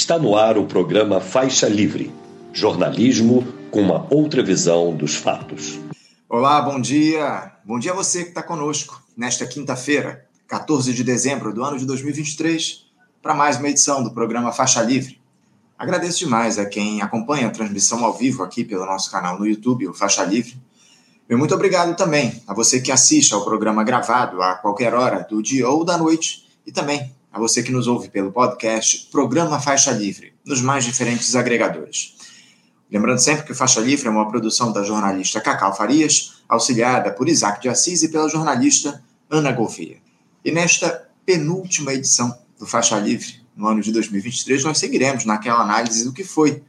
Está no ar o programa Faixa Livre jornalismo com uma outra visão dos fatos. Olá, bom dia. Bom dia a você que está conosco nesta quinta-feira, 14 de dezembro do ano de 2023, para mais uma edição do programa Faixa Livre. Agradeço demais a quem acompanha a transmissão ao vivo aqui pelo nosso canal no YouTube, o Faixa Livre. E muito obrigado também a você que assiste ao programa gravado a qualquer hora do dia ou da noite e também a você que nos ouve pelo podcast Programa Faixa Livre, nos mais diferentes agregadores. Lembrando sempre que Faixa Livre é uma produção da jornalista Cacau Farias, auxiliada por Isaac de Assis e pela jornalista Ana Gouveia. E nesta penúltima edição do Faixa Livre, no ano de 2023, nós seguiremos naquela análise do que foi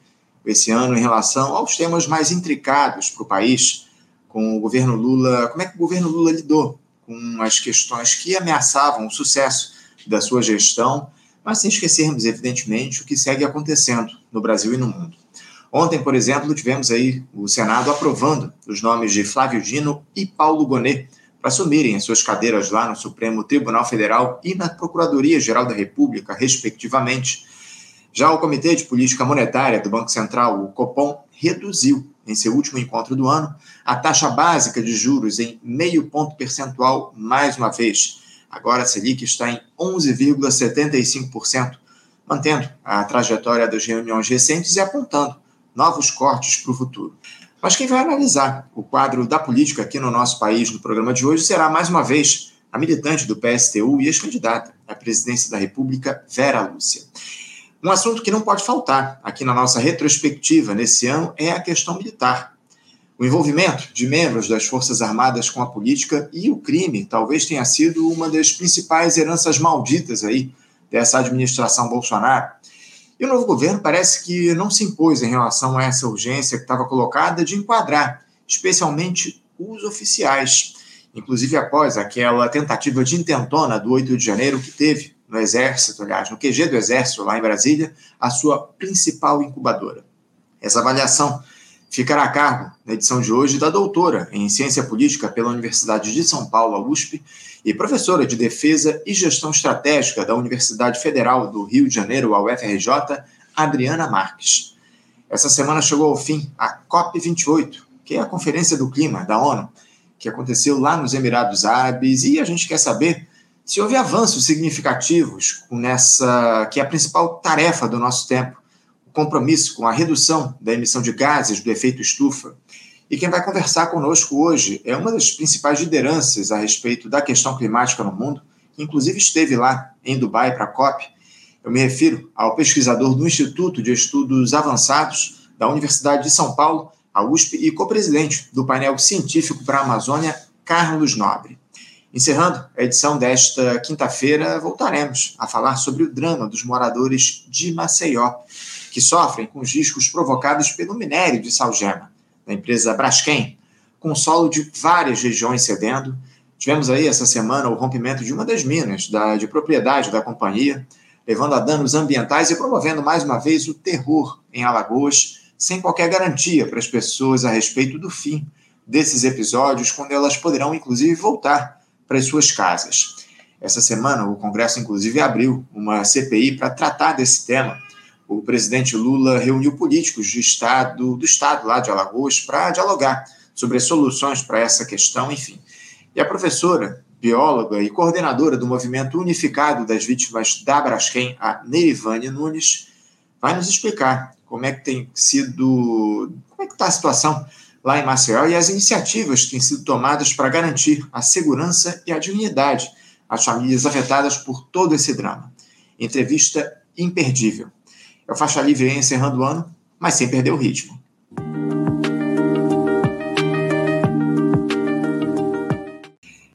esse ano em relação aos temas mais intricados para o país, com o governo Lula, como é que o governo Lula lidou com as questões que ameaçavam o sucesso da sua gestão, mas sem esquecermos, evidentemente, o que segue acontecendo no Brasil e no mundo. Ontem, por exemplo, tivemos aí o Senado aprovando os nomes de Flávio Dino e Paulo Gonet para assumirem as suas cadeiras lá no Supremo Tribunal Federal e na Procuradoria-Geral da República, respectivamente. Já o Comitê de Política Monetária do Banco Central, o Copom, reduziu, em seu último encontro do ano, a taxa básica de juros em meio ponto percentual mais uma vez. Agora a Selic está em 11,75%, mantendo a trajetória das reuniões recentes e apontando novos cortes para o futuro. Mas quem vai analisar o quadro da política aqui no nosso país no programa de hoje será, mais uma vez, a militante do PSTU e ex-candidata à presidência da República, Vera Lúcia. Um assunto que não pode faltar aqui na nossa retrospectiva nesse ano é a questão militar. O envolvimento de membros das Forças Armadas com a política e o crime talvez tenha sido uma das principais heranças malditas aí dessa administração Bolsonaro. E o novo governo parece que não se impôs em relação a essa urgência que estava colocada de enquadrar, especialmente os oficiais, inclusive após aquela tentativa de intentona do 8 de janeiro que teve no Exército, aliás, no QG do Exército, lá em Brasília, a sua principal incubadora. Essa avaliação ficará a cargo, na edição de hoje, da doutora em Ciência Política pela Universidade de São Paulo, a USP, e professora de Defesa e Gestão Estratégica da Universidade Federal do Rio de Janeiro, a UFRJ, Adriana Marques. Essa semana chegou ao fim a COP28, que é a Conferência do Clima da ONU, que aconteceu lá nos Emirados Árabes, e a gente quer saber se houve avanços significativos nessa que é a principal tarefa do nosso tempo, compromisso com a redução da emissão de gases do efeito estufa. E quem vai conversar conosco hoje é uma das principais lideranças a respeito da questão climática no mundo, que inclusive esteve lá em Dubai para a COP. Eu me refiro ao pesquisador do Instituto de Estudos Avançados da Universidade de São Paulo, a USP, e co-presidente do painel científico para a Amazônia, Carlos Nobre. Encerrando a edição desta quinta-feira, voltaremos a falar sobre o drama dos moradores de Maceió, que sofrem com os riscos provocados pelo minério de salgema, da empresa Braskem, com solo de várias regiões cedendo. Tivemos aí essa semana o rompimento de uma das minas da, de propriedade da companhia, levando a danos ambientais e promovendo mais uma vez o terror em Alagoas, sem qualquer garantia para as pessoas a respeito do fim desses episódios, quando elas poderão inclusive voltar para as suas casas. Essa semana, o Congresso, inclusive, abriu uma CPI para tratar desse tema o presidente Lula reuniu políticos de estado, do estado lá de Alagoas para dialogar sobre soluções para essa questão, enfim. E a professora, bióloga e coordenadora do Movimento Unificado das Vítimas da Braskem, a Neivânia Nunes, vai nos explicar como é que tem sido, como é que está a situação lá em Maceió e as iniciativas que têm sido tomadas para garantir a segurança e a dignidade às famílias afetadas por todo esse drama. Entrevista imperdível. O faixa livre encerrando o ano, mas sem perder o ritmo.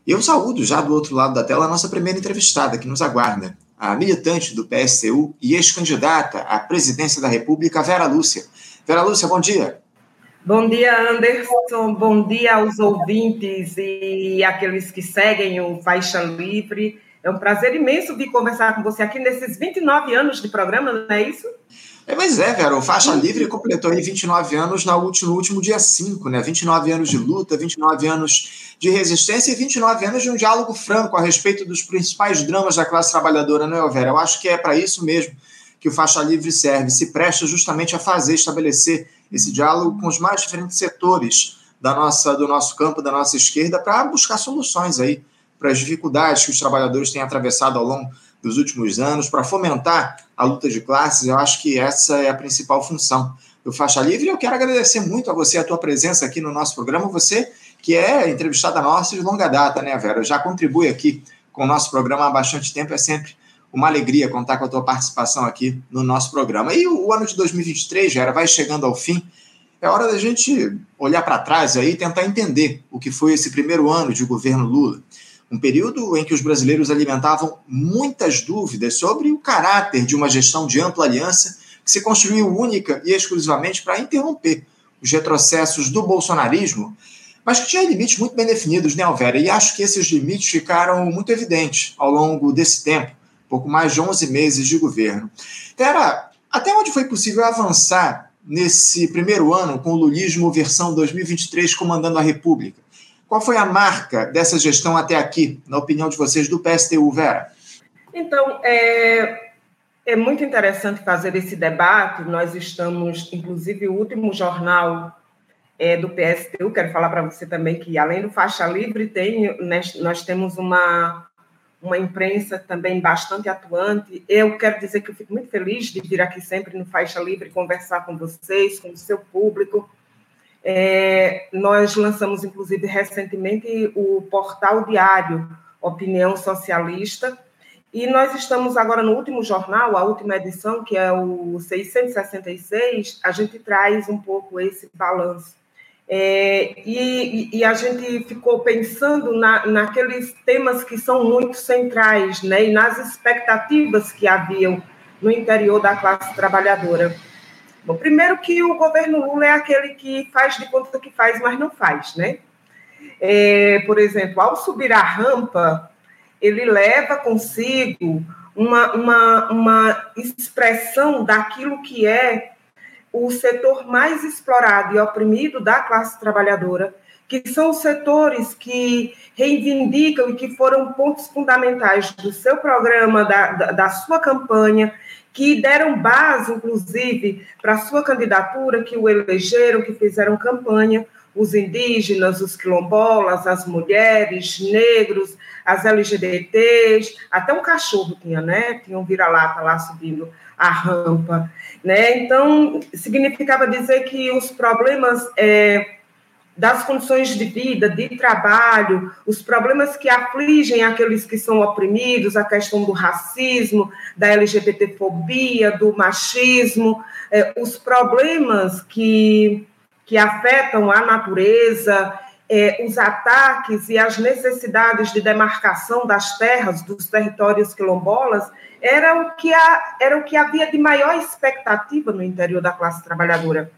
Eu saúdo já do outro lado da tela a nossa primeira entrevistada que nos aguarda, a militante do PSTU e ex-candidata à presidência da República, Vera Lúcia. Vera Lúcia, bom dia. Bom dia, Anderson. Bom dia aos ouvintes e aqueles que seguem o Faixa Livre. É um prazer imenso vir conversar com você aqui nesses 29 anos de programa, não é isso? É, mas é, Vera, o Faixa Livre completou aí 29 anos no último, no último dia 5, né? 29 anos de luta, 29 anos de resistência e 29 anos de um diálogo franco a respeito dos principais dramas da classe trabalhadora, não é, Vera? Eu acho que é para isso mesmo que o Faixa Livre serve se presta justamente a fazer, estabelecer esse diálogo com os mais diferentes setores da nossa, do nosso campo, da nossa esquerda, para buscar soluções aí para as dificuldades que os trabalhadores têm atravessado ao longo dos últimos anos, para fomentar a luta de classes. Eu acho que essa é a principal função do Faixa Livre. Eu quero agradecer muito a você a tua presença aqui no nosso programa. Você que é entrevistada nossa de longa data, né, Vera? Já contribui aqui com o nosso programa há bastante tempo. É sempre uma alegria contar com a tua participação aqui no nosso programa. E o, o ano de 2023, Vera, vai chegando ao fim. É hora da gente olhar para trás aí e tentar entender o que foi esse primeiro ano de governo Lula. Um período em que os brasileiros alimentavam muitas dúvidas sobre o caráter de uma gestão de ampla aliança que se construiu única e exclusivamente para interromper os retrocessos do bolsonarismo, mas que tinha limites muito bem definidos, né, Alvera? E acho que esses limites ficaram muito evidentes ao longo desse tempo, pouco mais de 11 meses de governo. Era até onde foi possível avançar nesse primeiro ano com o lulismo versão 2023 comandando a República? Qual foi a marca dessa gestão até aqui, na opinião de vocês, do PSTU, Vera? Então, é, é muito interessante fazer esse debate. Nós estamos, inclusive, o último jornal é, do PSTU, quero falar para você também que, além do Faixa Livre, tem, nós temos uma, uma imprensa também bastante atuante. Eu quero dizer que eu fico muito feliz de vir aqui sempre no Faixa Livre conversar com vocês, com o seu público. É, nós lançamos, inclusive, recentemente o portal diário Opinião Socialista, e nós estamos agora no último jornal, a última edição, que é o 666, a gente traz um pouco esse balanço. É, e, e, a gente ficou pensando na, naqueles temas que são muito centrais, né, e nas expectativas que haviam no interior da classe trabalhadora. Bom, primeiro que o governo Lula é aquele que faz de conta que faz, mas não faz, né? É, por exemplo, ao subir a rampa, ele leva consigo uma, uma, uma expressão daquilo que é o setor mais explorado e oprimido da classe trabalhadora, que são os setores que reivindicam e que foram pontos fundamentais do seu programa, da, da, da sua campanha, que deram base, inclusive, para a sua candidatura, que o elegeram, que fizeram campanha, os indígenas, os quilombolas, as mulheres, negros, as LGBTs, até um cachorro tinha, né? Tinha um vira-lata lá subindo a rampa, né? Então, significava dizer que os problemas é, das condições de vida, de trabalho, os problemas que afligem aqueles que são oprimidos, a questão do racismo, da LGBTfobia, do machismo, é, os problemas que que afetam a natureza, é, os ataques e as necessidades de demarcação das terras, dos territórios quilombolas, era o que, a, era o que havia de maior expectativa no interior da classe trabalhadora.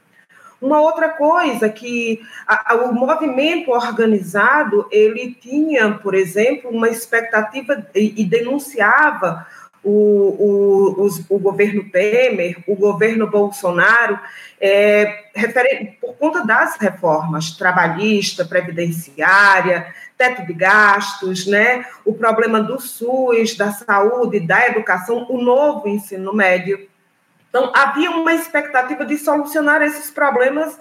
Uma outra coisa que a, a, o movimento organizado ele tinha, por exemplo, uma expectativa e, e denunciava o, o, o, governo Temer, o governo Bolsonaro, é, por conta das reformas trabalhista, previdenciária, teto de gastos, né, o problema do SUS, da saúde, da educação, o novo ensino médio. Então, havia uma expectativa de solucionar esses problemas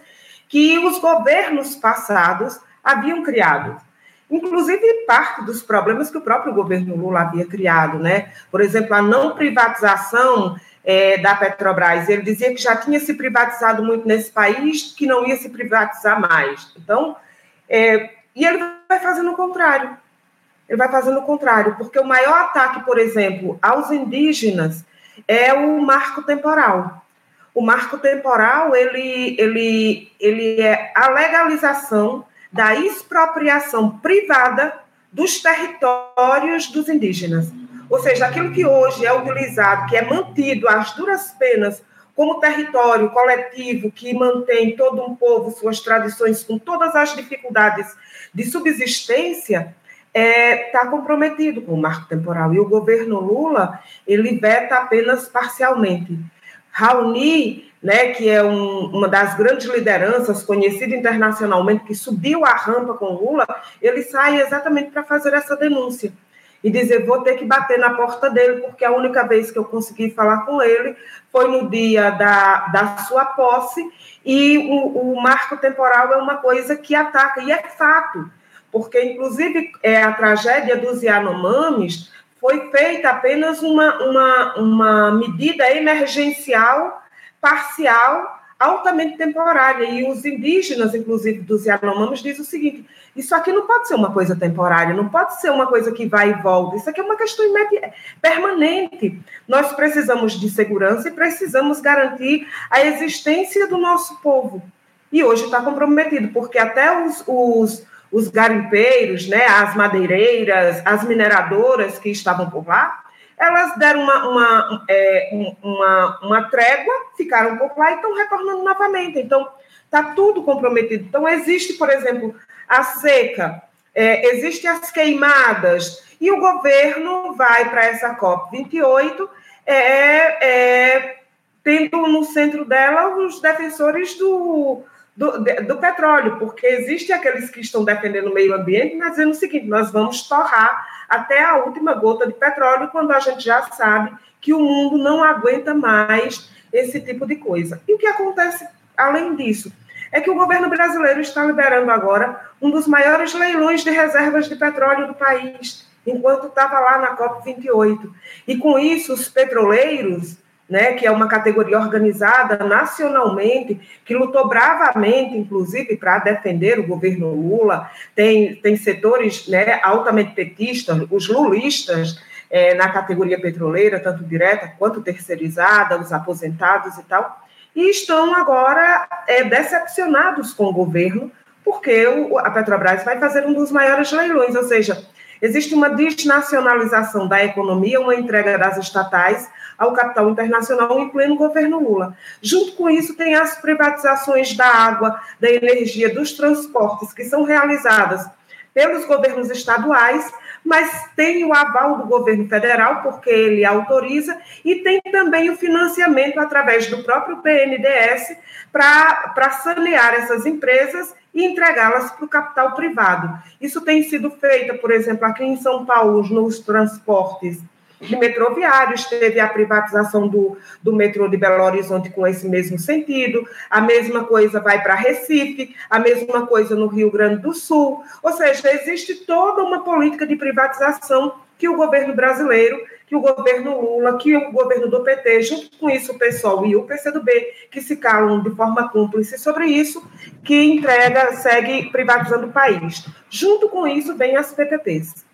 que os governos passados haviam criado inclusive parte dos problemas que o próprio governo Lula havia criado, né? Por exemplo, a não privatização é, da Petrobras. Ele dizia que já tinha se privatizado muito nesse país, que não ia se privatizar mais. Então, é, e ele vai fazendo o contrário. Ele vai fazendo o contrário, porque o maior ataque, por exemplo, aos indígenas é o marco temporal. O marco temporal ele, ele, ele é a legalização da expropriação privada dos territórios dos indígenas. Ou seja, aquilo que hoje é utilizado, que é mantido às duras penas como território coletivo que mantém todo um povo, suas tradições, com todas as dificuldades de subsistência, está é, tá comprometido com o marco temporal. E o governo Lula, ele veta apenas parcialmente. Raoni né, que é um, uma das grandes lideranças, conhecida internacionalmente, que subiu a rampa com Lula, ele sai exatamente para fazer essa denúncia. e dizer vou ter que bater na porta dele, porque a única vez que eu consegui falar com ele foi no dia da, da sua posse, e o, o marco temporal é uma coisa que ataca, e é fato, porque, inclusive, é, a tragédia dos Yanomamis foi feita apenas uma, uma, uma medida emergencial, parcial, altamente temporária. E os indígenas, inclusive dos Yanomamis, dizem o seguinte: isso aqui não pode ser uma coisa temporária, não pode ser uma coisa que vai e volta. Isso aqui é uma questão permanente. Nós precisamos de segurança e precisamos garantir a existência do nosso povo. E hoje está comprometido, porque até os, os, os garimpeiros, né, as madeireiras, as mineradoras que estavam por lá, elas deram uma, uma, é, uma, uma trégua, ficaram por lá e estão retornando novamente. Então, está tudo comprometido. Então, existe, por exemplo, a seca, é, existem as queimadas, e o governo vai para essa COP28 é, é, tendo no centro dela os defensores do, do, do, petróleo, porque existem aqueles que estão defendendo o meio ambiente, mas dizendo o seguinte: nós vamos torrar até a última gota de petróleo, quando a gente já sabe que o mundo não aguenta mais esse tipo de coisa. E o que acontece além disso? é que o governo brasileiro está liberando agora um dos maiores leilões de reservas de petróleo do país, enquanto estava lá na COP28. E com isso, os petroleiros, né, que é uma categoria organizada nacionalmente, que lutou bravamente, inclusive, para defender o governo Lula, tem, tem setores né, altamente petistas, os lulistas, é, na categoria petroleira, tanto direta quanto terceirizada, os aposentados e tal, e estão agora é, decepcionados com o governo, porque o, a Petrobras vai fazer um dos maiores leilões, ou seja, existe uma desnacionalização da economia, uma entrega das estatais ao capital internacional em pleno governo Lula. Junto com isso, tem as privatizações da água, da energia, dos transportes, que são realizadas pelos governos estaduais mas tem o aval do governo federal, porque ele autoriza, e tem também o financiamento através do próprio PNDS para sanear essas empresas e entregá-las para o capital privado. Isso tem sido feito, por exemplo, aqui em São Paulo, nos transportes de metroviários, teve a privatização do, do metrô de Belo Horizonte com esse mesmo sentido, a mesma coisa vai para Recife, a mesma coisa no Rio Grande do Sul, ou seja, existe toda uma política de privatização que o governo brasileiro, que o governo Lula, que o governo do PT, junto com isso o PSOL e o PCdoB, que se calam de forma cúmplice sobre isso, que entrega, segue privatizando o país. Junto com isso vem as PPPs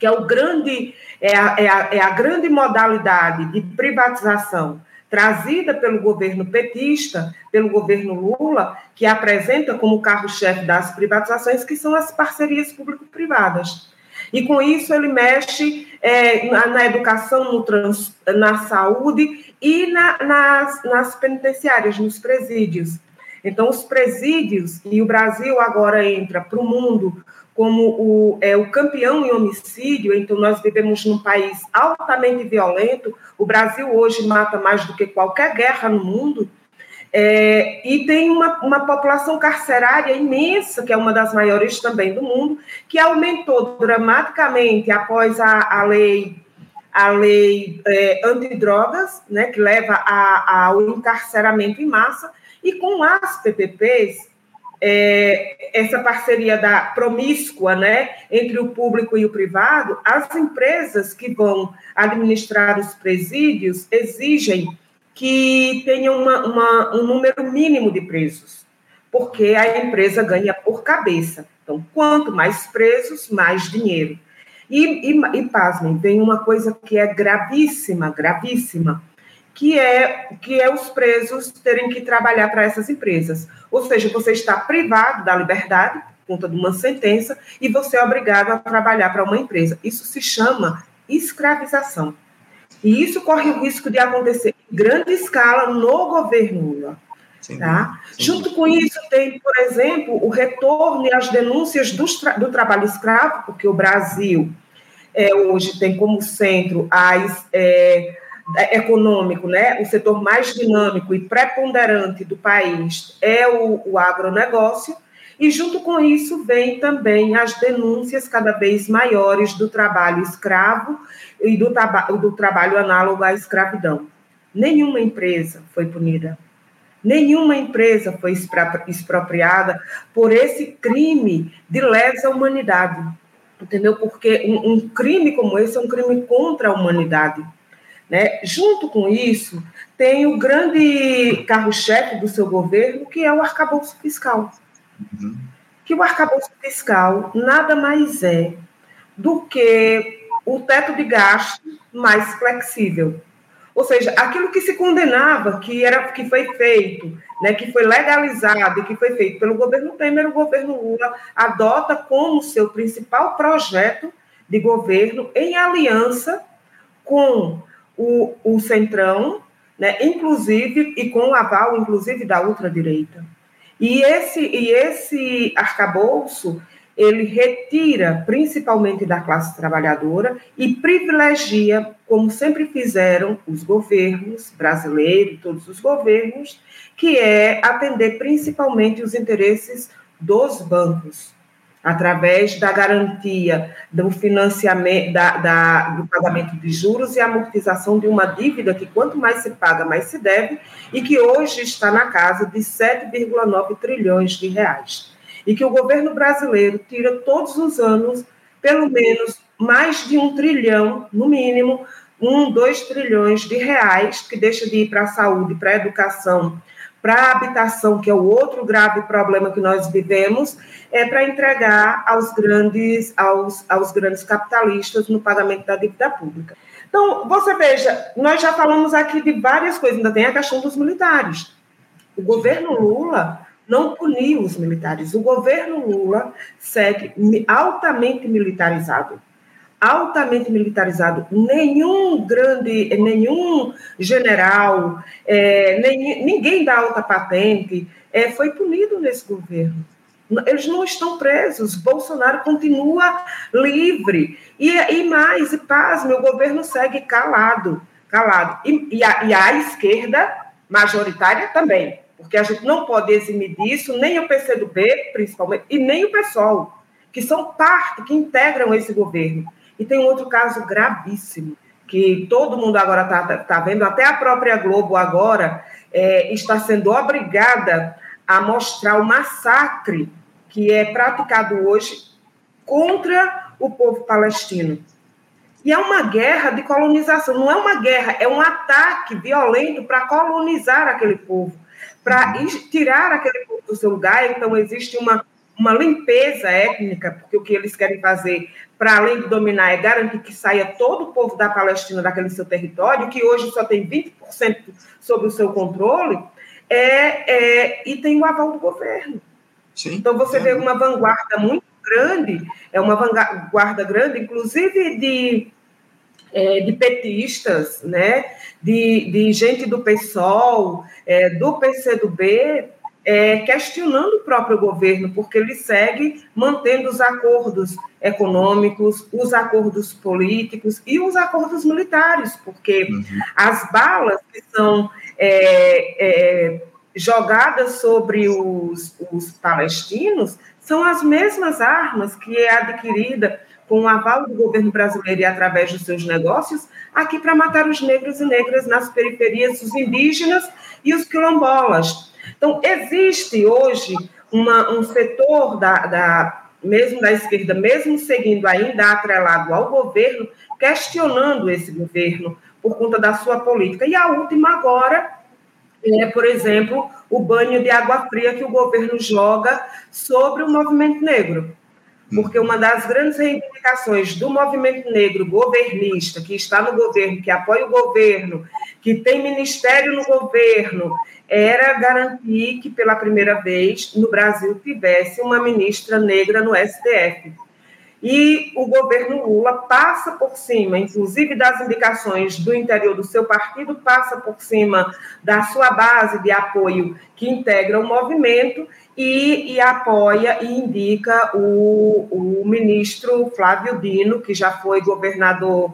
que é, o grande, é, a, é, a, é a grande modalidade de privatização trazida pelo governo petista, pelo governo Lula, que apresenta como carro-chefe das privatizações, que são as parcerias público-privadas. E com isso ele mexe é, na, na, educação, no trans, na saúde e na, nas, nas penitenciárias, nos presídios. Então, os presídios, e o Brasil agora entra para o mundo como o, é, o campeão em homicídio, então nós vivemos num país altamente violento, o Brasil hoje mata mais do que qualquer guerra no mundo, é, e tem uma, uma população carcerária imensa, que é uma das maiores também do mundo, que aumentou dramaticamente após a, a lei a lei é, antidrogas, né, que leva a, ao encarceramento em massa, e com as PPPs, é, essa parceria da promíscua, né, entre o público e o privado, as empresas que vão administrar os presídios exigem que tenha uma, uma, um número mínimo de presos, porque a empresa ganha por cabeça. Então, quanto mais presos, mais dinheiro. E, e, e pasmem, tem uma coisa que é gravíssima, gravíssima, que é, que é os presos terem que trabalhar para essas empresas. Ou seja, você está privado da liberdade por conta de uma sentença e você é obrigado a trabalhar para uma empresa. Isso se chama escravização. E isso corre o risco de acontecer em grande escala no governo Lula. tá? Junto com isso, tem, por exemplo, o retorno e as denúncias do, do trabalho escravo, porque o Brasil é, hoje tem como centro as, é, econômico, né, o setor mais dinâmico e preponderante do país é o, o agronegócio, E junto com isso vem também as denúncias cada vez maiores do trabalho escravo e do, do trabalho análogo à escravidão. Nenhuma empresa foi punida. Nenhuma empresa foi expropriada por esse crime de lesa humanidade. Entendeu? Porque um, um crime como esse é um crime contra a humanidade. Né? Junto com isso, tem o grande carro-chefe do seu governo, que é o arcabouço fiscal. Uhum. Que o arcabouço fiscal nada mais é do que o teto de gasto mais flexível. Ou seja, aquilo que se condenava, que era que foi feito, né, que foi legalizado e que foi feito pelo governo Temer, o governo Lula adota como seu principal projeto de governo em aliança com o, o Centrão, né, inclusive e com o aval, inclusive da ultradireita. E esse e esse arcabouço ele retira principalmente da classe trabalhadora e privilegia, como sempre fizeram os governos brasileiros, todos os governos, que é atender principalmente os interesses dos bancos, através da garantia do financiamento, da, da, do pagamento de juros e amortização de uma dívida que quanto mais se paga, mais se deve, e que hoje está na casa de 7,9 trilhões de reais. E que o governo brasileiro tira todos os anos pelo menos mais de um trilhão, no mínimo, um, dois trilhões de reais, que deixa de ir para a saúde, para a educação, para a habitação, que é o outro grave problema que nós vivemos, é para entregar aos grandes, aos, aos grandes capitalistas no pagamento da dívida pública. Então, você veja, nós já falamos aqui de várias coisas, ainda tem a questão dos militares. O governo Lula não puniu os militares. O governo Lula segue altamente militarizado. Altamente militarizado. Nenhum grande, nenhum general, é, nem, ninguém da alta patente é, foi punido nesse governo. Eles não estão presos. Bolsonaro continua livre. E, e mais, e paz, meu governo segue calado. calado. E, e, a, e a esquerda majoritária também porque a gente não pode eximir disso nem o PCdoB, principalmente, e nem o PSOL, que são parte, que integram esse governo. E tem um outro caso gravíssimo, que todo mundo agora está tá vendo, até a própria Globo agora é, está sendo obrigada a mostrar o massacre que é praticado hoje contra o povo palestino. E é uma guerra de colonização, não é uma guerra, é um ataque violento para colonizar aquele povo para tirar aquele povo do seu lugar. Então, existe uma, uma limpeza étnica, porque o que eles querem fazer, para além de dominar, é garantir que saia todo o povo da Palestina daquele seu território, que hoje só tem 20% sob o seu controle, é, é, e tem o aval do governo. Sim, então, você é. vê uma vanguarda muito grande, é uma vanguarda grande, inclusive de é, de petistas, né, de, de gente do PSOL, é, do PCdoB, é, questionando o próprio governo, porque ele segue mantendo os acordos econômicos, os acordos políticos e os acordos militares, porque uhum. as balas que são é, é, jogadas sobre os, os palestinos são as mesmas armas que é adquirida com o aval do governo brasileiro e através dos seus negócios, aqui para matar os negros e negras nas periferias, os indígenas e os quilombolas. Então, existe hoje uma, um setor da, da, mesmo da esquerda, mesmo seguindo ainda atrelado ao governo, questionando esse governo por conta da sua política. E a última agora é, por exemplo, o banho de água fria que o governo joga sobre o movimento negro porque uma das grandes reivindicações do movimento negro governista, que está no governo, que apoia o governo, que tem ministério no governo, era garantir que pela primeira vez no Brasil tivesse uma ministra negra no STF. E o governo Lula passa por cima, inclusive das indicações do interior do seu partido, passa por cima da sua base de apoio que integra o movimento e, e apoia e indica o, o ministro Flávio Dino, que já foi governador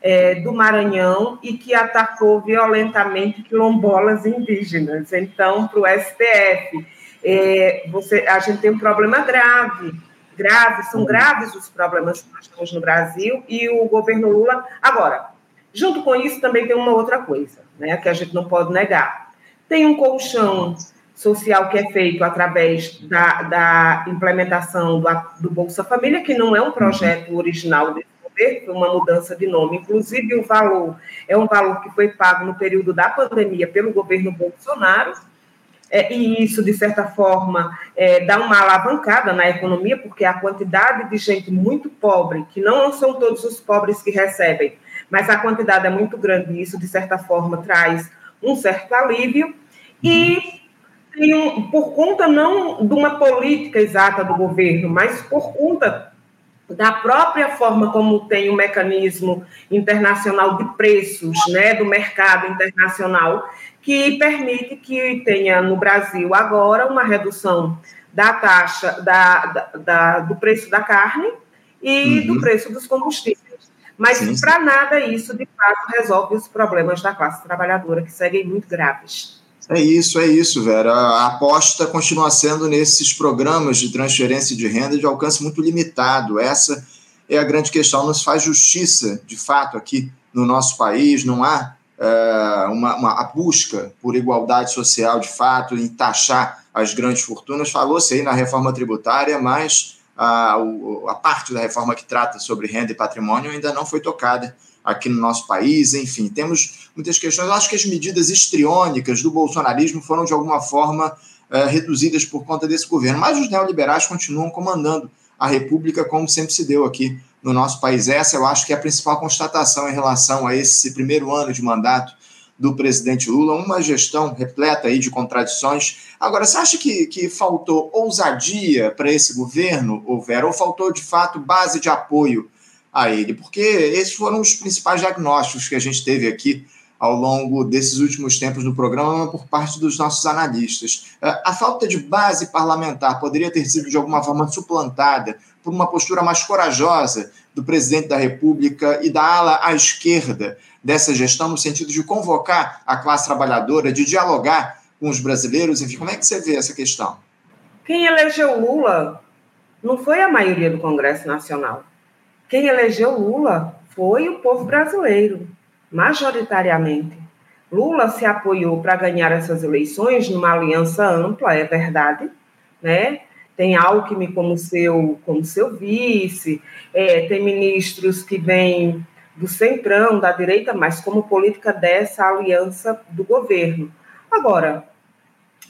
é, do Maranhão e que atacou violentamente quilombolas indígenas, então, para o STF. é, você, a gente tem um problema grave, grave, são graves os problemas que nós temos no Brasil e o governo Lula. Agora, junto com isso também tem uma outra coisa, né, que a gente não pode negar. Tem um colchão social que é feito através da, da implementação do, do Bolsa Família, que não é um projeto original desse governo, foi uma mudança de nome. Inclusive, o valor é um valor que foi pago no período da pandemia pelo governo Bolsonaro, é, e isso, de certa forma, é, dá uma alavancada na economia, porque a quantidade de gente muito pobre, que não são todos os pobres que recebem, mas a quantidade é muito grande, e isso, de certa forma, traz um certo alívio. E um, por conta não de uma política exata do governo, mas por conta da própria forma como tem o um mecanismo internacional de preços, né, do mercado internacional, que permite que tenha no Brasil agora uma redução da taxa da, da, da do preço da carne e uhum. do preço dos combustíveis. Mas para nada isso, de fato, resolve os problemas da classe trabalhadora, que seguem muito graves. É isso, é isso, Vera. A aposta continua sendo nesses programas de transferência de renda de alcance muito limitado. Essa é a grande questão. Não se faz justiça, de fato, aqui no nosso país. Não há é, uma, uma, a busca por igualdade social, de fato, em taxar as grandes fortunas. Falou-se aí na reforma tributária, mas a, a parte da reforma que trata sobre renda e patrimônio ainda não foi tocada aqui no nosso país, enfim, temos muitas questões. Eu acho que as medidas estriônicas do bolsonarismo foram, de alguma forma, é, reduzidas por conta desse governo, mas os neoliberais continuam comandando a República, como sempre se deu aqui no nosso país. Essa eu acho que é a principal constatação em relação a esse primeiro ano de mandato do presidente Lula, uma gestão repleta aí de contradições. Agora, você acha que, que faltou ousadia para esse governo, ou Vera, ou faltou de fato base de apoio a ele, porque esses foram os principais diagnósticos que a gente teve aqui ao longo desses últimos tempos no programa por parte dos nossos analistas. É, a falta de base parlamentar poderia ter sido de alguma forma suplantada por uma postura mais corajosa do presidente da República e da ala à esquerda dessa gestão, no sentido de convocar a classe trabalhadora, de dialogar com os brasileiros. Enfim, como é que você vê essa questão? Quem elegeu Lula não foi a maioria do Congresso Nacional quem elegeu Lula foi o povo brasileiro, majoritariamente. Lula se apoiou para ganhar essas eleições numa aliança ampla, é verdade, né? Tem Alckmin como seu, como seu vice, é, tem ministros que vêm do centrão, da direita, mas como política dessa aliança do governo. Agora,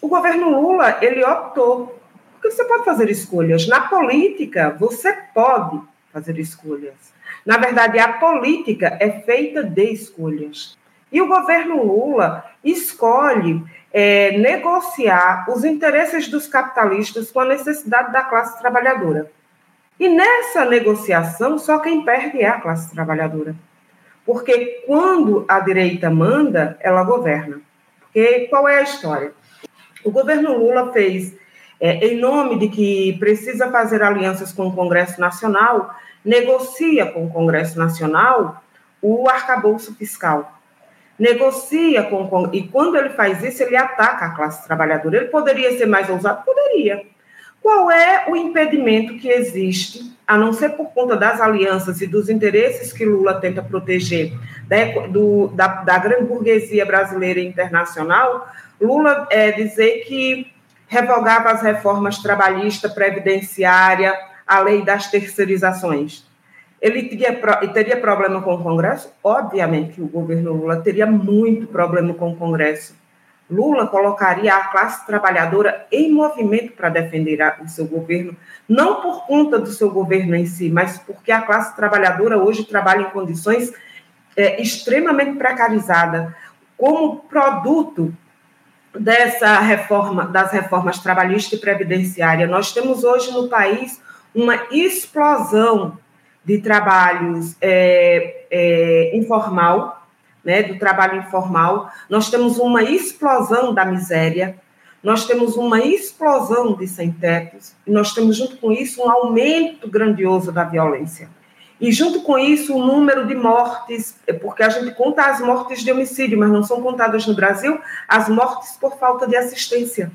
o governo Lula, ele optou, porque você pode fazer escolhas. Na política, você pode fazer escolhas. Na verdade, a política é feita de escolhas. E o governo Lula escolhe é, negociar os interesses dos capitalistas com a necessidade da classe trabalhadora. E nessa negociação, só quem perde é a classe trabalhadora. Porque quando a direita manda, ela governa. Porque qual é a história? O governo Lula fez é, em nome de que precisa fazer alianças com o Congresso Nacional, negocia com o Congresso Nacional o arcabouço fiscal. Negocia com. E quando ele faz isso, ele ataca a classe trabalhadora. Ele poderia ser mais ousado? Poderia. Qual é o impedimento que existe, a não ser por conta das alianças e dos interesses que Lula tenta proteger da, do, da, da grande burguesia brasileira e internacional? Lula é dizer que revogava as reformas trabalhista, previdenciária, a lei das terceirizações. Ele teria, teria problema com o Congresso? Obviamente que o governo Lula teria muito problema com o Congresso. Lula colocaria a classe trabalhadora em movimento para defender o seu governo, não por conta do seu governo em si, mas porque a classe trabalhadora hoje trabalha em condições é, extremamente precarizadas, como produto dessa reforma, das reformas trabalhista e previdenciária. Nós temos hoje no país uma explosão de trabalhos é, é, informal, né, do trabalho informal, nós temos uma explosão da miséria, nós temos uma explosão de sem-tetos, e nós temos, junto com isso, um aumento grandioso da violência. E, junto com isso, o número de mortes, é porque a gente conta as mortes de homicídio, mas não são contadas no Brasil as mortes por falta de assistência.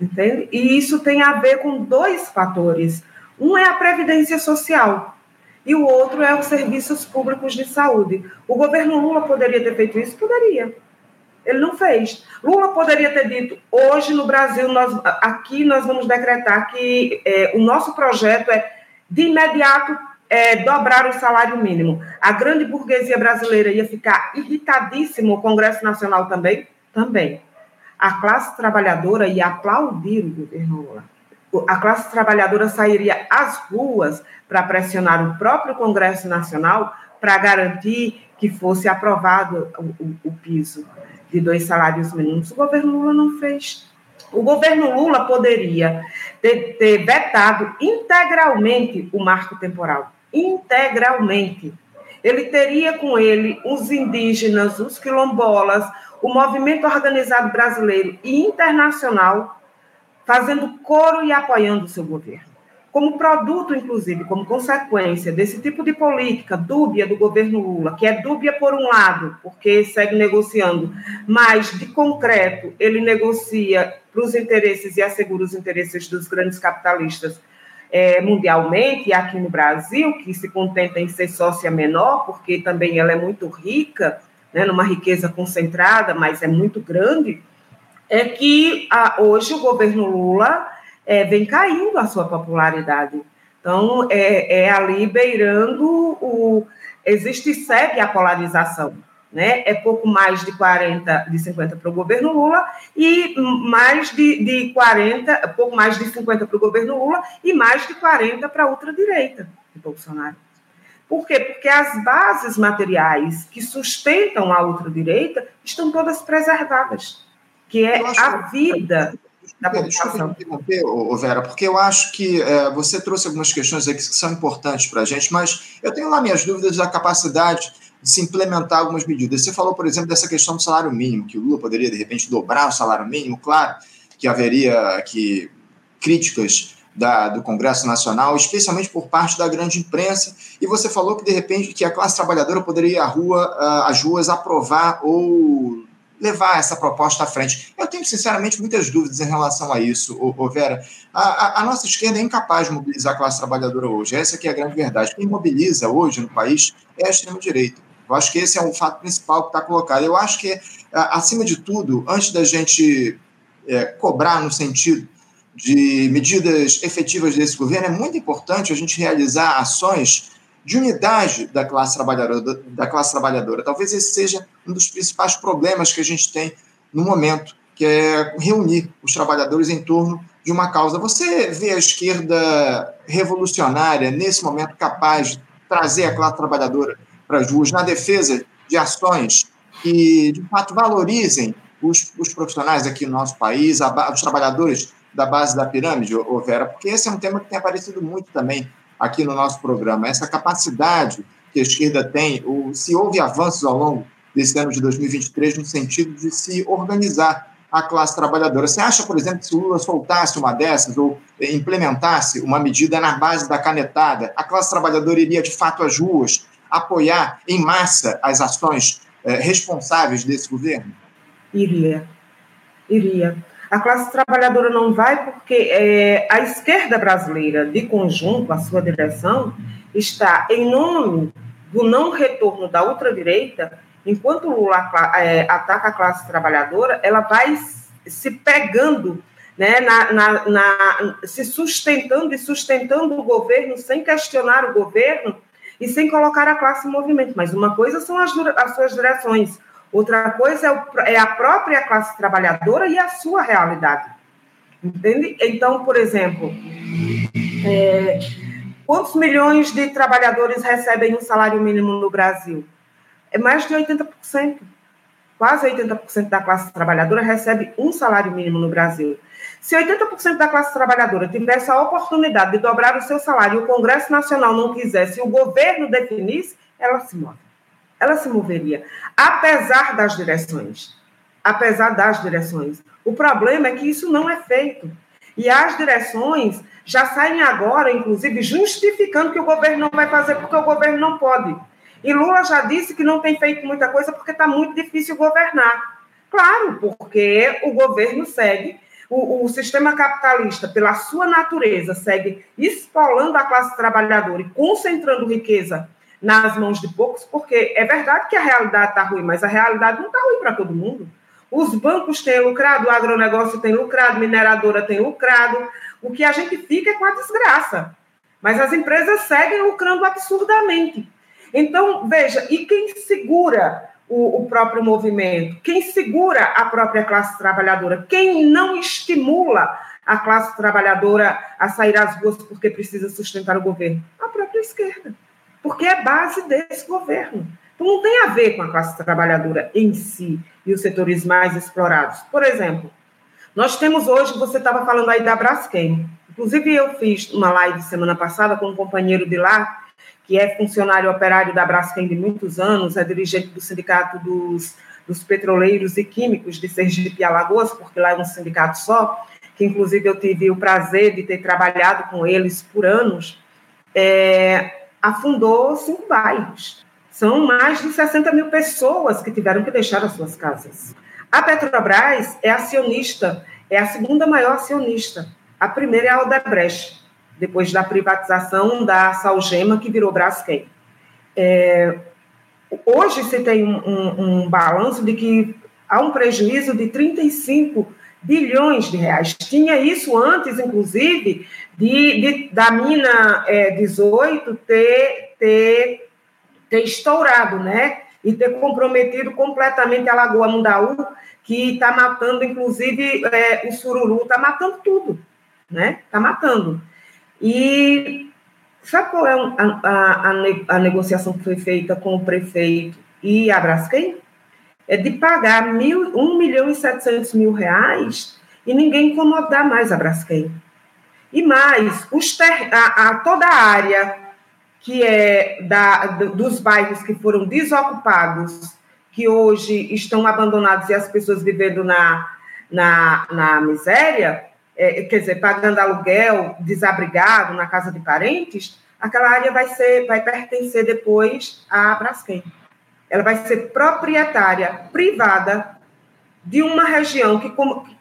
Entende? E isso tem a ver com dois fatores. Um é a previdência social e o outro é os serviços públicos de saúde. O governo Lula poderia ter feito isso? Poderia. Ele não fez. Lula poderia ter dito: hoje no Brasil, nós, aqui nós vamos decretar que é, o nosso projeto é de imediato é, dobrar o salário mínimo. A grande burguesia brasileira ia ficar irritadíssima, o Congresso Nacional também? Também. A classe trabalhadora ia aplaudir o governo Lula. A classe trabalhadora sairia às ruas para pressionar o próprio Congresso Nacional para garantir que fosse aprovado o, o, o piso de dois salários mínimos. O governo Lula não fez. O governo Lula poderia ter, ter, vetado integralmente o marco temporal. Integralmente. Ele teria com ele os indígenas, os quilombolas, o movimento organizado brasileiro e internacional fazendo coro e apoiando o seu governo como produto, inclusive, como consequência desse tipo de política dúbia do governo Lula, que é dúbia por um lado, porque segue negociando, mas de concreto ele negocia para os interesses e assegura os interesses dos grandes capitalistas é, mundialmente e aqui no Brasil, que se contenta em ser sócia menor, porque também ela é muito rica, né, numa riqueza concentrada, mas é muito grande, é que a, hoje o governo Lula é, vem caindo a sua popularidade. Então, é, é ali beirando o. Existe e segue a polarização. Né? É pouco mais de 40, de 50 para o governo Lula e mais de, de 40, pouco mais de 50 para o governo Lula e mais de 40 para a ultradireita de Bolsonaro. Por quê? Porque as bases materiais que sustentam a ultradireita estão todas preservadas, que é a vida da população. interromper, Vera, porque eu acho que é, você trouxe algumas questões aqui que são importantes para a gente, mas eu tenho lá minhas dúvidas da capacidade de se implementar algumas medidas. Você falou, por exemplo, dessa questão do salário mínimo, que o Lula poderia, de repente, dobrar o salário mínimo. Claro que haveria que críticas da, do Congresso Nacional, especialmente por parte da grande imprensa, e você falou que, de repente, que a classe trabalhadora poderia ir à rua, às ruas aprovar ou levar essa proposta à frente. Eu tenho, sinceramente, muitas dúvidas em relação a isso, ô, Vera. A, a, a, nossa esquerda é incapaz de mobilizar a classe trabalhadora hoje. Essa é a grande verdade. Quem mobiliza hoje no país é a extrema-direita. Eu acho que esse é o fato principal que está colocado. Eu acho que, acima de tudo, antes da gente é, cobrar no sentido de medidas efetivas desse governo, é muito importante a gente realizar ações de unidade da classe trabalhadora, da classe trabalhadora. Talvez esse seja um dos principais problemas que a gente tem no momento, que é reunir os trabalhadores em torno de uma causa. Você vê a esquerda revolucionária nesse momento capaz de trazer a classe trabalhadora para as ruas na defesa de ações que de fato valorizem os, os profissionais aqui no nosso país, a, os trabalhadores da base da pirâmide, ô Vera, porque esse é um tema que tem aparecido muito também aqui no nosso programa, essa capacidade que a esquerda tem, ou se houve avanços ao longo desse ano de 2023 no sentido de se organizar a classe trabalhadora. Você acha, por exemplo, que se o Lula soltasse uma dessas ou implementasse uma medida na base da canetada, a classe trabalhadora iria de fato às ruas apoiar em massa as ações eh, responsáveis desse governo? Iria, iria. A classe trabalhadora não vai porque é, a esquerda brasileira, de conjunto, a sua direção, está em nome do não retorno da ultradireita, enquanto Lula é, ataca a classe trabalhadora, ela vai se pegando, né, na, na, na, se sustentando e sustentando o governo sem questionar o governo e sem colocar a classe em movimento. Mas uma coisa são as, as suas direções, Outra coisa é, o, é a própria classe trabalhadora e a sua realidade. Entende? Então, por exemplo, é, quantos milhões de trabalhadores recebem um salário mínimo no Brasil? É mais de 80%. Quase 80% da classe trabalhadora recebe um salário mínimo no Brasil. Se 80% da classe trabalhadora tivesse a oportunidade de dobrar o seu salário e o Congresso Nacional não quisesse, e o governo definisse, ela se move ela se moveria, apesar das direções. Apesar das direções. O problema é que isso não é feito. E as direções já saem agora, inclusive, justificando que o governo não vai fazer porque o governo não pode. E Lula já disse que não tem feito muita coisa porque está muito difícil governar. Claro, porque o governo segue o, o, sistema capitalista, pela sua natureza, segue espolando a classe trabalhadora e concentrando riqueza nas mãos de poucos, porque é verdade que a realidade está ruim, mas a realidade não está ruim para todo mundo. Os bancos têm lucrado, o agronegócio tem lucrado, mineradora tem lucrado. O que a gente fica é com a desgraça. Mas as empresas seguem lucrando absurdamente. Então, veja, e quem segura o, o, próprio movimento? Quem segura a própria classe trabalhadora? Quem não estimula a classe trabalhadora a sair às ruas porque precisa sustentar o governo? A própria esquerda. Porque é base desse governo. Então, não tem a ver com a classe trabalhadora em si e os setores mais explorados. Por exemplo, nós temos hoje, você estava falando aí da Braskem. Inclusive, eu fiz uma live semana passada com um companheiro de lá, que é funcionário operário da Braskem de muitos anos, é dirigente do Sindicato dos, dos Petroleiros e Químicos de Sergipe e Alagoas, porque lá é um sindicato só, que inclusive eu tive o prazer de ter trabalhado com eles por anos, é, afundou cinco bairros. São mais de 60 mil pessoas que tiveram que deixar as suas casas. A Petrobras é acionista, é a segunda maior acionista. A primeira é a Odebrecht depois da privatização da Salgema, que virou Braskem. É, hoje se tem um, um, um, balanço de que há um prejuízo de 35 bilhões de reais. Tinha isso antes, inclusive, de, de da mina é, 18 ter, ter, ter estourado, né? E ter comprometido completamente a Lagoa Mundaú, que está matando, inclusive, é, o sururu, está matando tudo, né? Está matando. E sabe qual é a, a, a, negociação que foi feita com o prefeito e a Braskem? É de pagar mil, 1 milhão e 700 mil reais e ninguém incomodar mais a Braskem. E mais, os ter, a, a, toda a área que é da, dos bairros que foram desocupados, que hoje estão abandonados e as pessoas vivendo na, na, na miséria, é, quer dizer, pagando aluguel, desabrigado na casa de parentes, aquela área vai ser, vai pertencer depois à Braskem. Ela vai ser proprietária privada de uma região que,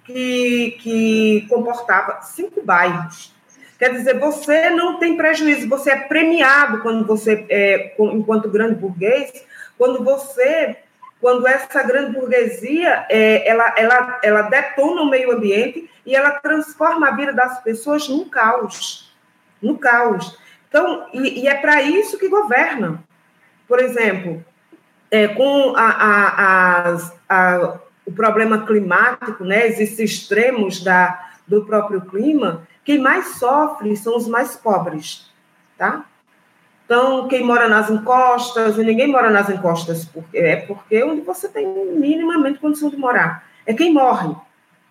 que, que comportava cinco bairros. Quer dizer, você não tem prejuízo, você é premiado quando você, é, enquanto grande burguês, quando você quando essa grande burguesia é, ela, ela, ela detona o meio ambiente e ela transforma a vida das pessoas num caos, no caos. Então, e, e é para isso que governa. Por exemplo, é, com a, a, a, o problema climático, né, esses extremos da, do próprio clima, quem mais sofre são os mais pobres, tá? Então, quem mora nas encostas, e ninguém mora nas encostas, porque, é porque onde você tem minimamente condição de morar. É quem morre.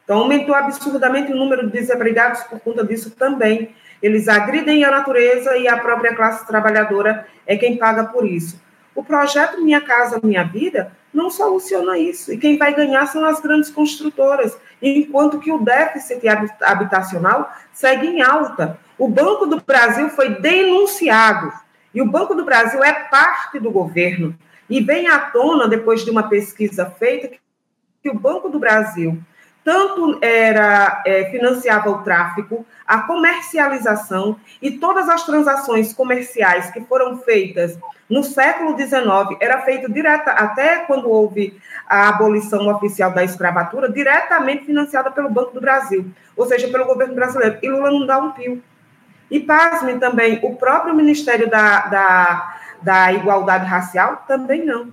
Então, aumentou absurdamente o número de desabrigados por conta disso também. Eles agridem a natureza e a própria classe trabalhadora é quem paga por isso. O projeto Minha Casa Minha Vida não soluciona isso. E quem vai ganhar são as grandes construtoras, enquanto que o déficit habitacional segue em alta. O Banco do Brasil foi denunciado e o Banco do Brasil é parte do governo. E vem à tona, depois de uma pesquisa feita, que o Banco do Brasil tanto era é, financiava o tráfico, a comercialização e todas as transações comerciais que foram feitas no século XIX era feito direta até quando houve a abolição oficial da escravatura diretamente financiada pelo Banco do Brasil, ou seja, pelo governo brasileiro. E Lula não dá um pio. E pasmem também, o próprio Ministério da, da, da Igualdade Racial também não.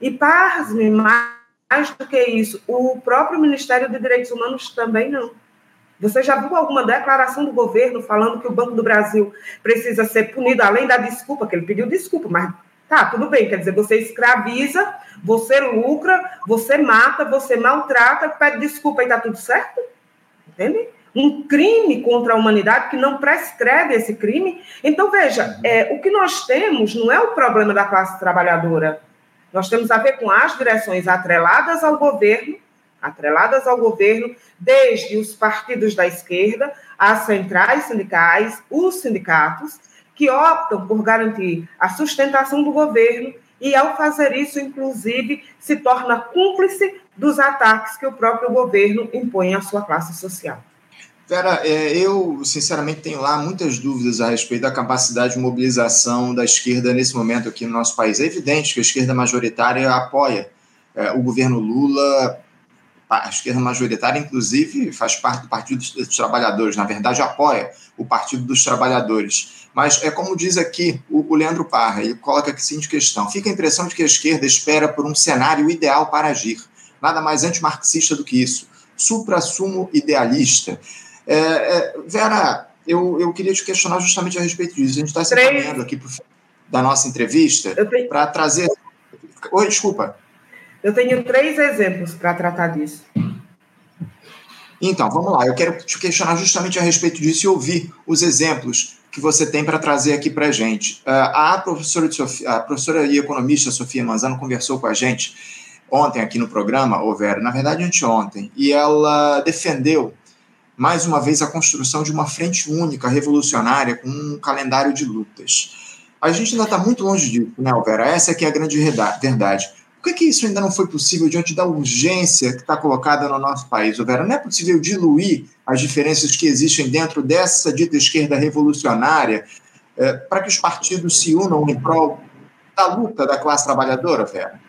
E pasmem, mais do que isso, o próprio Ministério de Direitos Humanos também não. Você já viu alguma declaração do governo falando que o Banco do Brasil precisa ser punido, além da desculpa, que ele pediu desculpa, mas tá, tudo bem, quer dizer, você escraviza, você lucra, você mata, você maltrata, pede desculpa e tá tudo certo? Entende? Um crime contra a humanidade que não prescreve esse crime. Então, veja, é, o que nós temos não é o problema da classe trabalhadora. Nós temos a ver com as direções atreladas ao governo, atreladas ao governo, desde os partidos da esquerda, as centrais sindicais, os sindicatos, que optam por garantir a sustentação do governo e, ao fazer isso, inclusive, se torna cúmplice dos ataques que o próprio governo impõe à sua classe social. Vera, é, eu sinceramente tenho lá muitas dúvidas a respeito da capacidade de mobilização da esquerda nesse momento aqui no nosso país. É evidente que a esquerda majoritária apoia é, o governo Lula, a esquerda majoritária, inclusive, faz parte do Partido dos Trabalhadores, na verdade, apoia o Partido dos Trabalhadores. Mas é como diz aqui o, Leandro Parra, ele coloca aqui a seguinte questão: fica a impressão de que a esquerda espera por um cenário ideal para agir. Nada mais antimarxista do que isso. Supra-sumo idealista. É, é, Vera, eu, eu queria te questionar justamente a respeito disso. A gente está se encaminhando aqui pro, da nossa entrevista para trazer. Oi, desculpa. Eu tenho três exemplos para tratar disso. Então, vamos lá. Eu quero te questionar justamente a respeito disso e ouvir os exemplos que você tem para trazer aqui para a gente. Uh, a professora, Sofia, a professora e economista Sofia Manzano conversou com a gente ontem aqui no programa, ô Vera, na verdade anteontem, e ela defendeu mais uma vez, a construção de uma frente única, revolucionária, com um calendário de lutas. A gente ainda está muito longe disso, né, Alvera? Essa é, é a grande verdade. Por que, que isso ainda não foi possível diante da urgência que está colocada no nosso país, Alvera? Não é possível diluir as diferenças que existem dentro dessa dita esquerda revolucionária é, para que os partidos se unam em prol da luta da classe trabalhadora, Vera?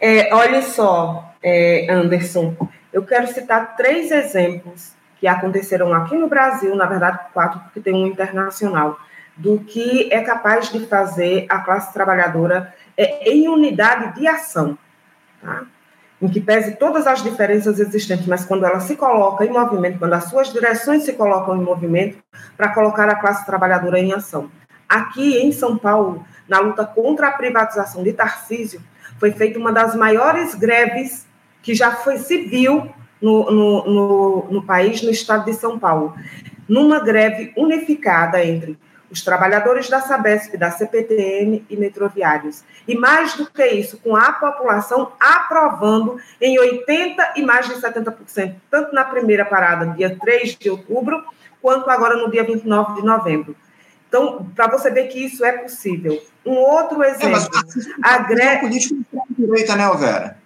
É, olha só, é, Anderson, eu quero citar três exemplos aconteceram aqui no Brasil, na verdade quatro, porque tem um internacional, do que é capaz de fazer a classe trabalhadora é, em unidade de ação, tá? em que pese todas as diferenças existentes, mas quando ela se coloca em movimento, quando as suas direções se colocam em movimento, para colocar a classe trabalhadora em ação. Aqui em São Paulo, na luta contra a privatização de Tarcísio, foi feita uma das maiores greves que já foi civil no, no, no, no país, no estado de São Paulo, numa greve unificada entre os trabalhadores da Sabesp, da CPTM e metroviários. E mais do que isso, com a população aprovando em 80% e mais de 70%, tanto na primeira parada, dia 3 de outubro, quanto agora no dia 29 de novembro. Então, para você ver que isso é possível. Um outro exemplo. É, mas a greve. política direita, né, Vera?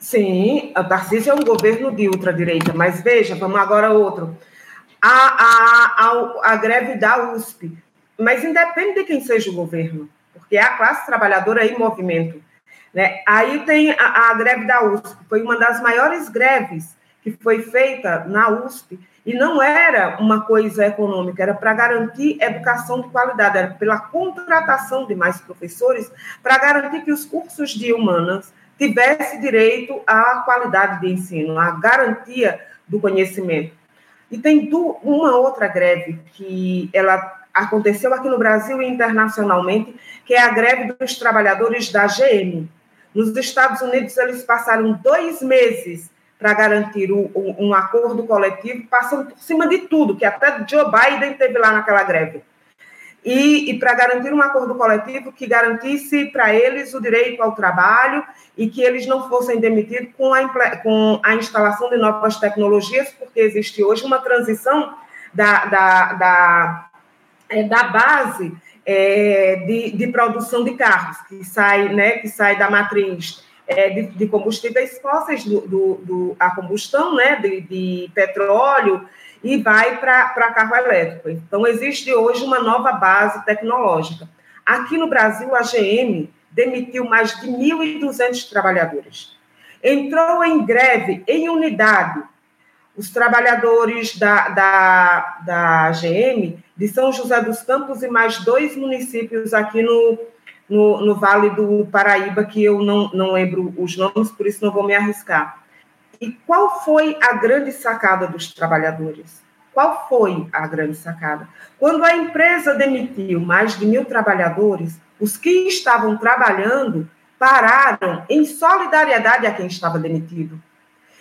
Sim, a Tarcísio é um governo de ultradireita, mas veja, vamos agora outro. A, a, a, a greve da USP, mas independe de quem seja o governo, porque é a classe trabalhadora em movimento. Né? Aí tem a, a greve da USP, foi uma das maiores greves que foi feita na USP, e não era uma coisa econômica, era para garantir educação de qualidade, era pela contratação de mais professores, para garantir que os cursos de humanas tivesse direito à qualidade de ensino, à garantia do conhecimento. E tem uma outra greve que ela aconteceu aqui no Brasil e internacionalmente, que é a greve dos trabalhadores da GM. Nos Estados Unidos, eles passaram dois meses para garantir o, um acordo coletivo, passando por cima de tudo, que até Joe Biden teve lá naquela greve e, e para garantir um acordo coletivo que garantisse para eles o direito ao trabalho e que eles não fossem demitidos com a, com a instalação de novas tecnologias, porque existe hoje uma transição da, da, da, é, da base é, de, de produção de carros, que sai, né, que sai da matriz é, de, de, combustíveis fósseis, do, do, do, a combustão né, de, de petróleo, e vai para carro elétrico. Então, existe hoje uma nova base tecnológica. Aqui no Brasil, a GM demitiu mais de 1.200 trabalhadores. Entrou em greve, em unidade, os trabalhadores da, da, da GM de São José dos Campos e mais dois municípios aqui no, no, no Vale do Paraíba, que eu não, não lembro os nomes, por isso não vou me arriscar. E qual foi a grande sacada dos trabalhadores? Qual foi a grande sacada? Quando a empresa demitiu mais de mil trabalhadores, os que estavam trabalhando pararam em solidariedade a quem estava demitido.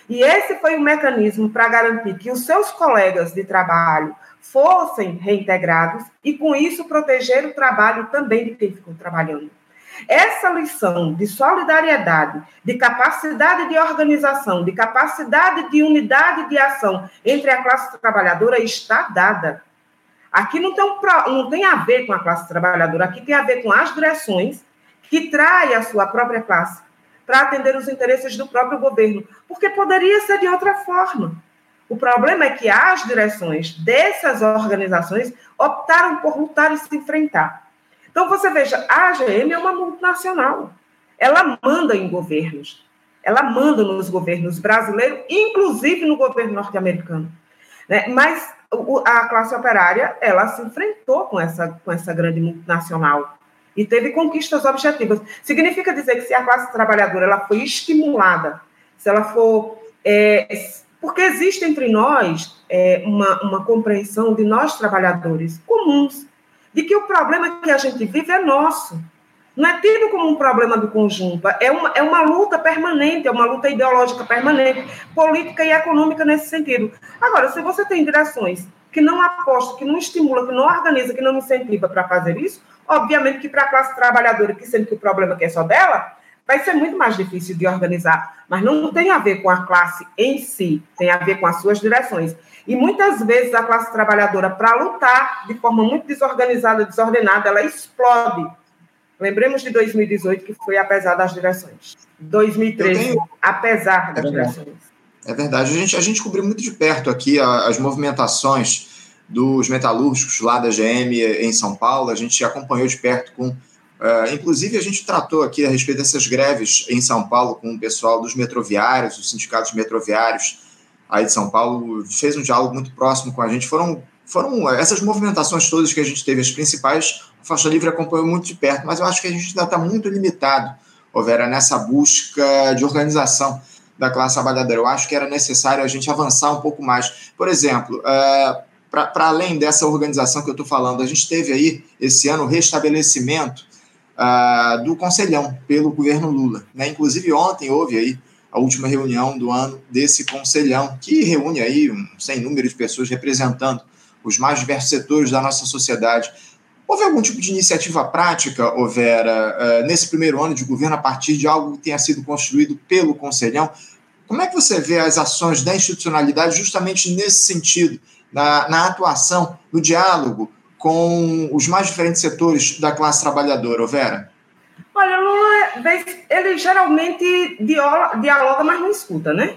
E esse foi o mecanismo para garantir que os seus colegas de trabalho fossem reintegrados e, com isso, proteger o trabalho também de quem ficou trabalhando. Essa lição de solidariedade, de capacidade de organização, de capacidade de unidade de ação entre a classe trabalhadora está dada. Aqui não tem, não tem a ver com a classe trabalhadora, aqui tem a ver com as direções que traem a sua própria classe para atender os interesses do próprio governo, porque poderia ser de outra forma. O problema é que as direções dessas organizações optaram por lutar e se enfrentar. Então, você veja, a AGM é uma multinacional. Ela manda em governos. Ela manda nos governos brasileiros, inclusive no governo norte-americano. Né? Mas a classe operária, ela se enfrentou com essa, com essa grande multinacional e teve conquistas objetivas. Significa dizer que se a classe trabalhadora ela foi estimulada, se ela for é, porque existe entre nós é, uma, uma compreensão de nós, trabalhadores comuns, de que o problema que a gente vive é nosso. Não é tido como um problema do conjunto, é uma, é uma luta permanente, é uma luta ideológica permanente, política e econômica nesse sentido. Agora, se você tem direções que não apostam, que não estimulam, que não organizam, que não incentiva para fazer isso, obviamente que para a classe trabalhadora, que sendo que o problema é só dela, vai ser muito mais difícil de organizar. Mas não tem a ver com a classe em si, tem a ver com as suas direções. E muitas vezes a classe trabalhadora, para lutar de forma muito desorganizada, desordenada, ela explode. Lembremos de 2018, que foi apesar das direções. 2013, tenho... apesar das é direções. É verdade. A gente, a gente cobriu muito de perto aqui as movimentações dos metalúrgicos lá da GM em São Paulo. A gente acompanhou de perto com Uh, inclusive, a gente tratou aqui a respeito dessas greves em São Paulo com o pessoal dos metroviários, os sindicatos metroviários aí de São Paulo, fez um diálogo muito próximo com a gente. Foram, foram essas movimentações todas que a gente teve, as principais, o Faixa Livre acompanhou muito de perto, mas eu acho que a gente ainda está muito limitado, ô Vera, nessa busca de organização da classe trabalhadora. Eu acho que era necessário a gente avançar um pouco mais. Por exemplo, uh, para além dessa organização que eu estou falando, a gente teve aí esse ano o restabelecimento uh, do Conselhão pelo governo Lula. Né? Inclusive, ontem houve aí a última reunião do ano desse Conselhão, que reúne aí um sem número de pessoas representando os mais diversos setores da nossa sociedade. Houve algum tipo de iniciativa prática, Vera, uh, nesse primeiro ano de governo, a partir de algo que tenha sido construído pelo Conselhão? Como é que você vê as ações da institucionalidade justamente nesse sentido, na, na atuação, no diálogo com os mais diferentes setores da classe trabalhadora, Vera? Olha, Lula, ele geralmente dialoga, mas não escuta, né?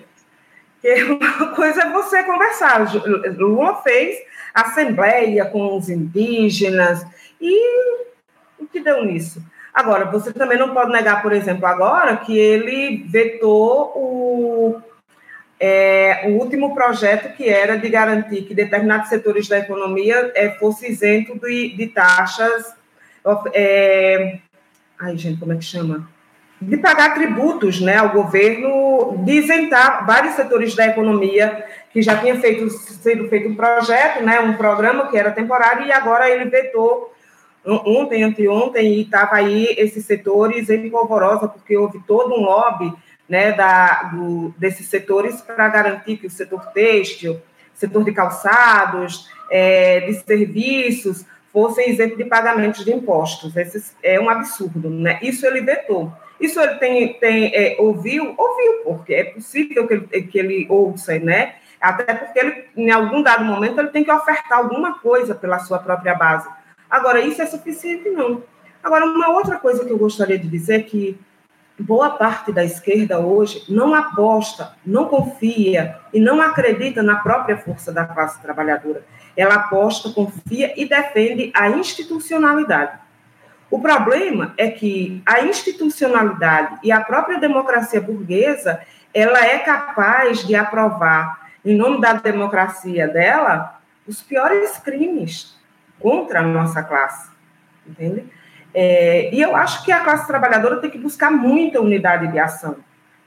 Porque uma coisa é você conversar. Lula fez assembleia com os indígenas e o que deu nisso? Agora, você também não pode negar, por exemplo, agora que ele vetou o é, o último projeto que era de garantir que determinados setores da economia é, fosse isento de, de taxas. É, ai, gente, como é que chama? De pagar tributos né, ao governo, de isentar vários setores da economia que já tinha feito, sido feito um projeto, né, um programa que era temporário, e agora ele vetou ontem, anteontem, e estava aí esses setores em polvorosa, porque houve todo um lobby né, da, do, desses setores para garantir que o setor têxtil, setor de calçados, é, de serviços, fossem isentos de pagamentos de impostos. Esse é um absurdo, né? Isso ele vetou. Isso ele tem, tem é, ouviu, ouviu, porque é possível que ele, que ele ouça, né? Até porque ele, em algum dado momento, ele tem que ofertar alguma coisa pela sua própria base. Agora, isso é suficiente? Não. Agora, uma outra coisa que eu gostaria de dizer é que boa parte da esquerda hoje não aposta, não confia e não acredita na própria força da classe trabalhadora. Ela aposta, confia e defende a institucionalidade. O problema é que a institucionalidade e a própria democracia burguesa, ela é capaz de aprovar, em nome da democracia dela, os piores crimes contra a nossa classe, entende? É, e eu acho que a classe trabalhadora tem que buscar muita unidade de ação.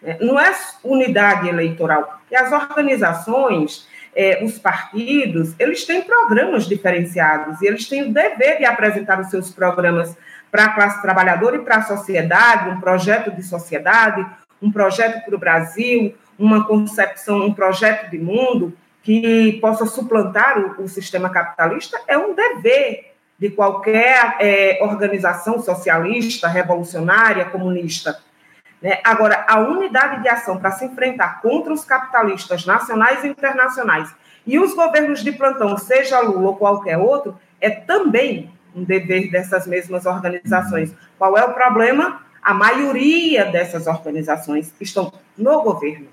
Né? Não é unidade eleitoral, porque as organizações, é, os partidos, eles têm programas diferenciados e eles têm o dever de apresentar os seus programas para a classe trabalhadora e para a sociedade, um projeto de sociedade, um projeto para o Brasil, uma concepção, um projeto de mundo que possa suplantar o, o sistema capitalista, é um dever de qualquer é, organização socialista, revolucionária, comunista. Né? Agora, a unidade de ação para se enfrentar contra os capitalistas nacionais e internacionais e os governos de plantão, seja Lula ou qualquer outro, é também um dever dessas mesmas organizações. Qual é o problema? a maioria dessas organizações estão no governo,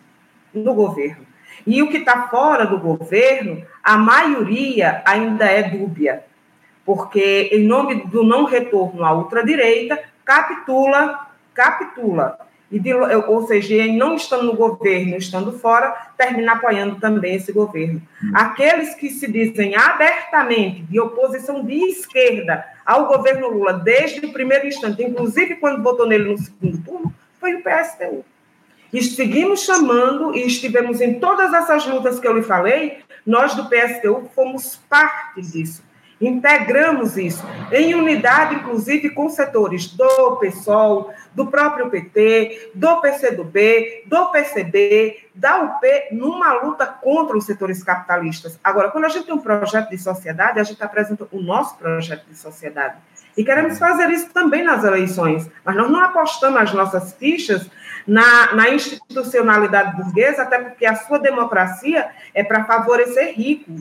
no governo. E o que está fora do governo, a maioria ainda é dúbia, porque em nome do não retorno à ultradireita, capitula, capitula e de, ou seja, em não estando no governo, estando fora, termina apoiando também esse governo. Hum. Aqueles que se dizem abertamente de oposição de esquerda ao governo Lula desde o primeiro instante, inclusive quando votou nele no segundo turno, foi o PSTU. E seguimos chamando e estivemos em todas essas lutas que eu lhe falei, nós do PSTU fomos parte disso integramos isso em unidade, inclusive com setores do PSOL, do próprio PT, do PCdoB, do PCB, da UP, numa luta contra os setores capitalistas. Agora, quando a gente tem um projeto de sociedade, a gente apresenta o nosso projeto de sociedade. E queremos fazer isso também nas eleições, mas nós não apostamos as nossas fichas na, na institucionalidade burguesa, até porque a sua democracia é para favorecer rico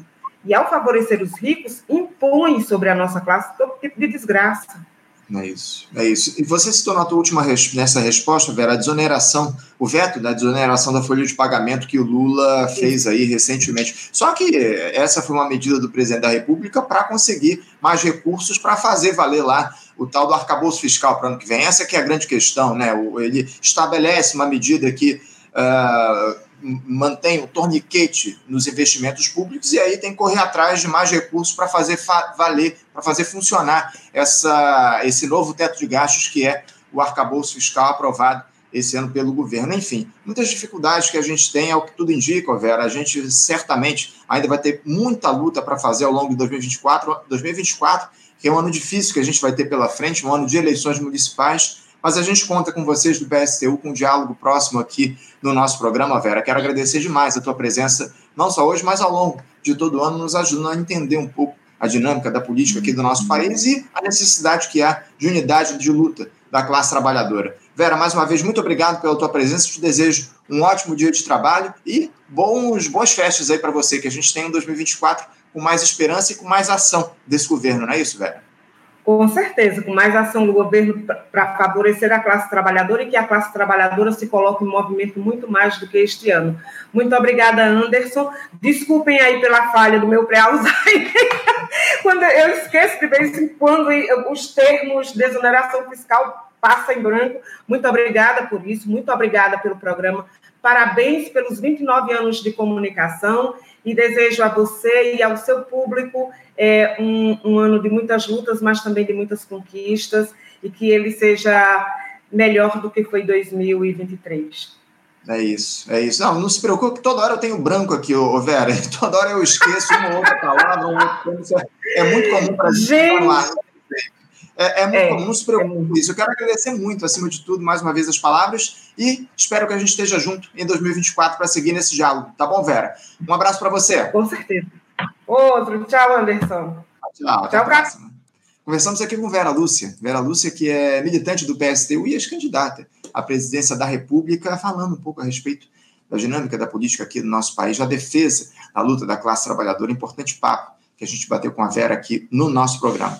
e, ao favorecer os ricos, impõe sobre a nossa classe todo tipo de desgraça. É isso, é isso. E você citou na tua última nessa resposta, Vera, a desoneração, o veto da desoneração da folha de pagamento que o Lula fez aí recentemente. Só que essa foi uma medida do presidente da República para conseguir mais recursos para fazer valer lá o tal do arcabouço fiscal para o ano que vem. Essa que é a grande questão, né? Ele estabelece uma medida que uh, mantém o torniquete nos investimentos públicos e aí tem que correr atrás de mais recursos para fazer valer, para fazer funcionar essa, esse novo teto de gastos que é o arcabouço fiscal aprovado esse ano pelo governo. Enfim, muitas dificuldades que a gente tem, é o que tudo indica, Vera. A gente certamente ainda vai ter muita luta para fazer ao longo de 2024, 2024, que é um ano difícil que a gente vai ter pela frente, um ano de eleições municipais mas a gente conta com vocês do PSTU, com um diálogo próximo aqui no nosso programa, Vera. Quero agradecer demais a tua presença, não só hoje, mas ao longo de todo o ano, nos ajudando a entender um pouco a dinâmica da política aqui do nosso país e a necessidade que há de unidade de luta da classe trabalhadora. Vera, mais uma vez, muito obrigado pela tua presença. Te desejo um ótimo dia de trabalho e bons, boas festas aí para você, que a gente tem um 2024 com mais esperança e com mais ação desse governo, não é isso, Vera? Com certeza, com mais ação do governo para favorecer a classe trabalhadora e que a classe trabalhadora se coloque em movimento muito mais do que este ano. Muito obrigada, Anderson. Desculpem aí pela falha do meu pré-Alzheimer. quando eu esqueço de vez em quando os termos de exoneração fiscal passam em branco. Muito obrigada por isso, muito obrigada pelo programa. Parabéns pelos 29 anos de comunicação e desejo a você e ao seu público é, um, um, ano de muitas lutas, mas também de muitas conquistas e que ele seja melhor do que foi 2023. É isso, é isso. Não, não se preocupe, toda hora eu tenho branco aqui, ô, Vera. Toda hora eu esqueço uma outra palavra, um outro. É muito comum para a gente. gente é, é muito é, comum, não se preocupe com isso. Eu quero agradecer muito, acima de tudo, mais uma vez as palavras e espero que a gente esteja junto em 2024 para seguir nesse diálogo. Tá bom, Vera? Um abraço para você. Com certeza. Outro. Tchau, Anderson. Tchau, Tchau, próxima. Conversamos aqui com Vera Lúcia. Vera Lúcia, que é militante do PSTU e ex-candidata à presidência da República, falando um pouco a respeito da dinâmica da política aqui no nosso país, da defesa da luta da classe trabalhadora. Importante papo que a gente bateu com a Vera aqui no nosso programa.